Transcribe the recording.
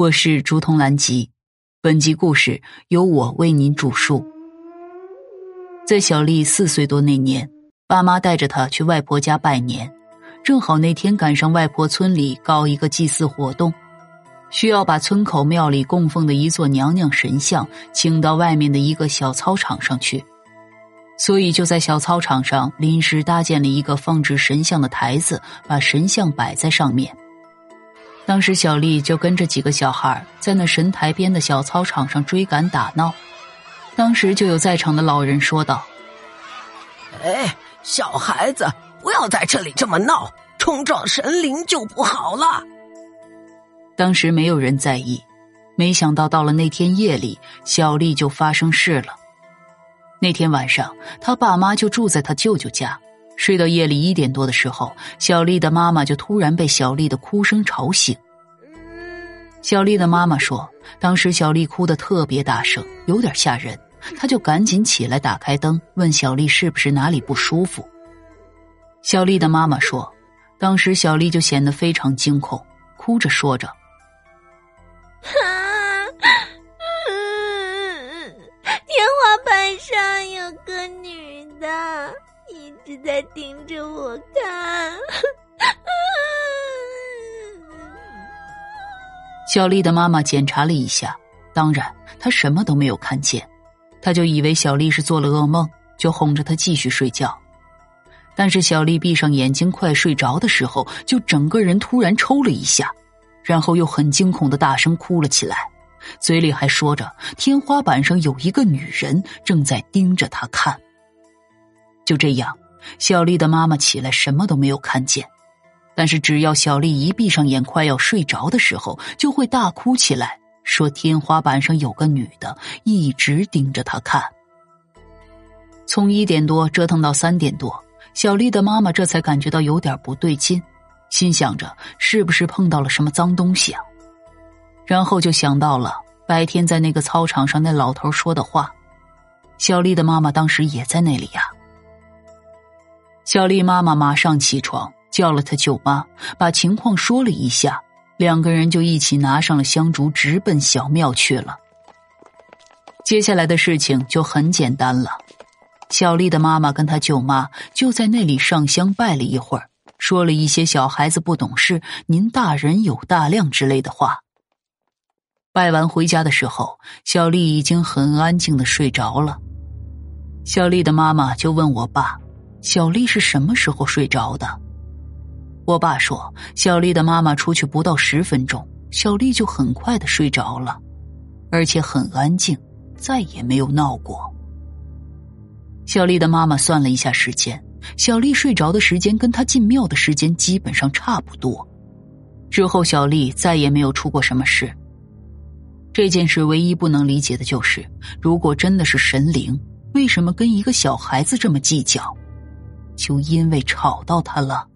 我是竹筒兰吉，本集故事由我为您主述。在小丽四岁多那年，爸妈带着她去外婆家拜年，正好那天赶上外婆村里搞一个祭祀活动，需要把村口庙里供奉的一座娘娘神像请到外面的一个小操场上去，所以就在小操场上临时搭建了一个放置神像的台子，把神像摆在上面。当时小丽就跟着几个小孩在那神台边的小操场上追赶打闹，当时就有在场的老人说道：“哎，小孩子不要在这里这么闹，冲撞神灵就不好了。”当时没有人在意，没想到到了那天夜里，小丽就发生事了。那天晚上，他爸妈就住在他舅舅家。睡到夜里一点多的时候，小丽的妈妈就突然被小丽的哭声吵醒。小丽的妈妈说，当时小丽哭得特别大声，有点吓人，她就赶紧起来打开灯，问小丽是不是哪里不舒服。小丽的妈妈说，当时小丽就显得非常惊恐，哭着说着：“天花板上有个。”直在盯着我看。小丽的妈妈检查了一下，当然她什么都没有看见，她就以为小丽是做了噩梦，就哄着她继续睡觉。但是小丽闭上眼睛快睡着的时候，就整个人突然抽了一下，然后又很惊恐的大声哭了起来，嘴里还说着天花板上有一个女人正在盯着她看。就这样，小丽的妈妈起来什么都没有看见，但是只要小丽一闭上眼，快要睡着的时候，就会大哭起来，说天花板上有个女的一直盯着她看。从一点多折腾到三点多，小丽的妈妈这才感觉到有点不对劲，心想着是不是碰到了什么脏东西啊？然后就想到了白天在那个操场上那老头说的话，小丽的妈妈当时也在那里呀。小丽妈妈马上起床，叫了她舅妈，把情况说了一下，两个人就一起拿上了香烛，直奔小庙去了。接下来的事情就很简单了，小丽的妈妈跟她舅妈就在那里上香拜了一会儿，说了一些小孩子不懂事、您大人有大量之类的话。拜完回家的时候，小丽已经很安静的睡着了。小丽的妈妈就问我爸。小丽是什么时候睡着的？我爸说，小丽的妈妈出去不到十分钟，小丽就很快的睡着了，而且很安静，再也没有闹过。小丽的妈妈算了一下时间，小丽睡着的时间跟她进庙的时间基本上差不多。之后，小丽再也没有出过什么事。这件事唯一不能理解的就是，如果真的是神灵，为什么跟一个小孩子这么计较？就因为吵到他了。